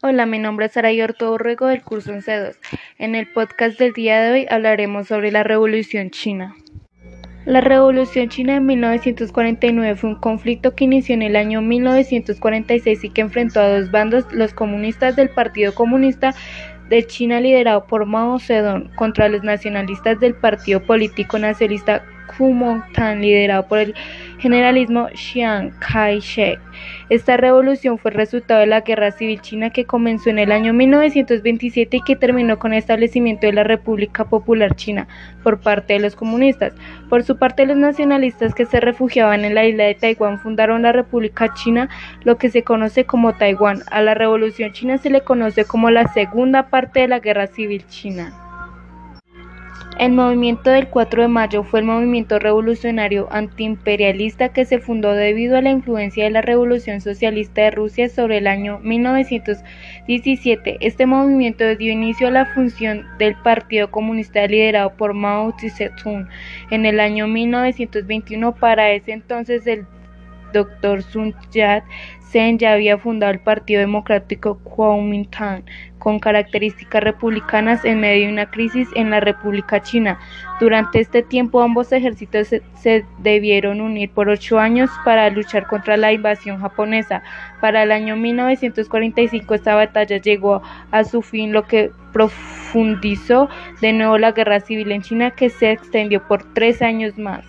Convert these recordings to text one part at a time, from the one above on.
Hola, mi nombre es Saray Ortego del curso 11.2. En el podcast del día de hoy hablaremos sobre la Revolución China. La Revolución China de 1949 fue un conflicto que inició en el año 1946 y que enfrentó a dos bandos, los comunistas del Partido Comunista de China liderado por Mao Zedong contra los nacionalistas del Partido Político Nacionalista Kuomintang liderado por el generalismo Chiang Kai-shek. Esta revolución fue el resultado de la Guerra Civil China que comenzó en el año 1927 y que terminó con el establecimiento de la República Popular China por parte de los comunistas. Por su parte, los nacionalistas que se refugiaban en la isla de Taiwán fundaron la República China, lo que se conoce como Taiwán. A la Revolución China se le conoce como la segunda parte de la Guerra Civil China. El movimiento del 4 de mayo fue el movimiento revolucionario antiimperialista que se fundó debido a la influencia de la Revolución Socialista de Rusia sobre el año 1917. Este movimiento dio inicio a la función del Partido Comunista liderado por Mao Zedong en el año 1921. Para ese entonces el Dr. Sun Yat-sen ya había fundado el Partido Democrático Kuomintang con características republicanas en medio de una crisis en la República China. Durante este tiempo ambos ejércitos se, debieron unir por ocho años para luchar contra la invasión japonesa. Para el año 1945 esta batalla llegó a su fin, lo que profundizó de nuevo la guerra civil en China que se extendió por tres años más.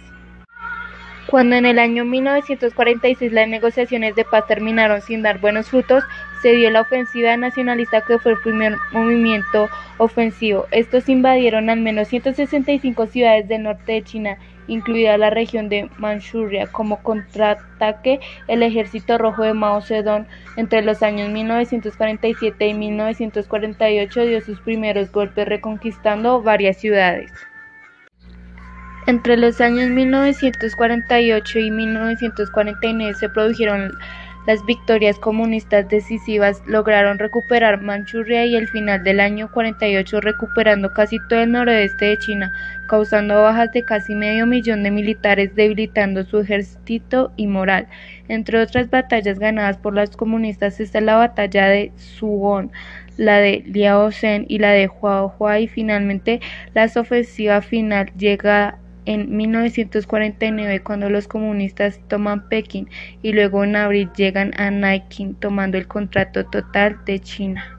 Cuando en el año 1946 las negociaciones de paz terminaron sin dar buenos frutos, se dio la ofensiva nacionalista que fue el primer movimiento ofensivo. Estos invadieron al menos 165 ciudades del norte de China, incluida la región de Manchuria. Como contraataque, el ejército rojo de Mao Zedong entre los años 1947 y 1948 dio sus primeros golpes reconquistando varias ciudades. Entre los años 1948 y 1949 se produjeron las victorias comunistas decisivas, lograron recuperar Manchuria y al final del año 48 recuperando casi todo el noroeste de China, causando bajas de casi medio millón de militares, debilitando su ejército y moral. Entre otras batallas ganadas por los comunistas está la batalla de Suwon, la de Liaosen y la de Huaihua y finalmente la ofensiva final llega en 1949 cuando los comunistas toman Pekín y luego en abril llegan a Nanking tomando el contrato total de China.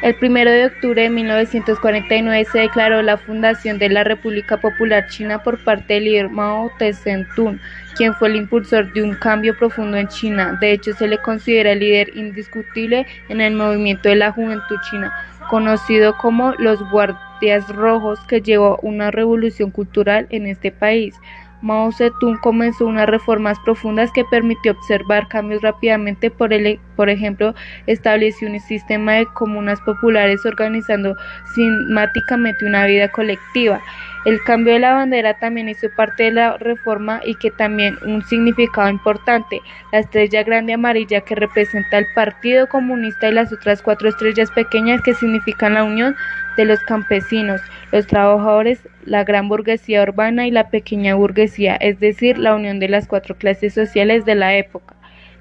El 1 de octubre de 1949 se declaró la fundación de la República Popular China por parte del líder Mao Tse-tung, quien fue el impulsor de un cambio profundo en China. De hecho, se le considera el líder indiscutible en el movimiento de la juventud china, conocido como los Guardias Rojos, que llevó una revolución cultural en este país. Mao Zedong comenzó unas reformas profundas que permitió observar cambios rápidamente, por, el, por ejemplo, estableció un sistema de comunas populares organizando sistemáticamente una vida colectiva. El cambio de la bandera también hizo parte de la reforma y que también un significado importante, la estrella grande amarilla que representa al Partido Comunista y las otras cuatro estrellas pequeñas que significan la unión de los campesinos, los trabajadores, la gran burguesía urbana y la pequeña burguesía, es decir, la unión de las cuatro clases sociales de la época.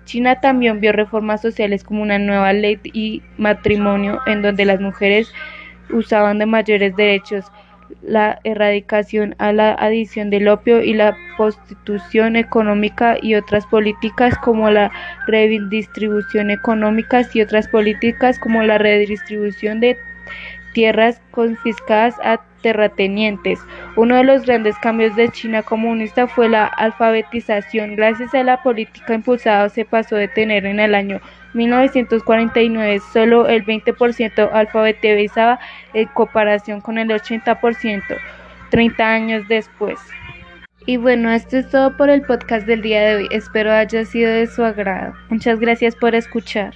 China también vio reformas sociales como una nueva ley y matrimonio en donde las mujeres usaban de mayores derechos la erradicación a la adición del opio y la prostitución económica y otras políticas como la redistribución económica y otras políticas como la redistribución de tierras confiscadas a terratenientes. Uno de los grandes cambios de China comunista fue la alfabetización. Gracias a la política impulsada se pasó de tener en el año 1949 solo el 20% alfabetizaba en comparación con el 80% 30 años después. Y bueno, esto es todo por el podcast del día de hoy. Espero haya sido de su agrado. Muchas gracias por escuchar.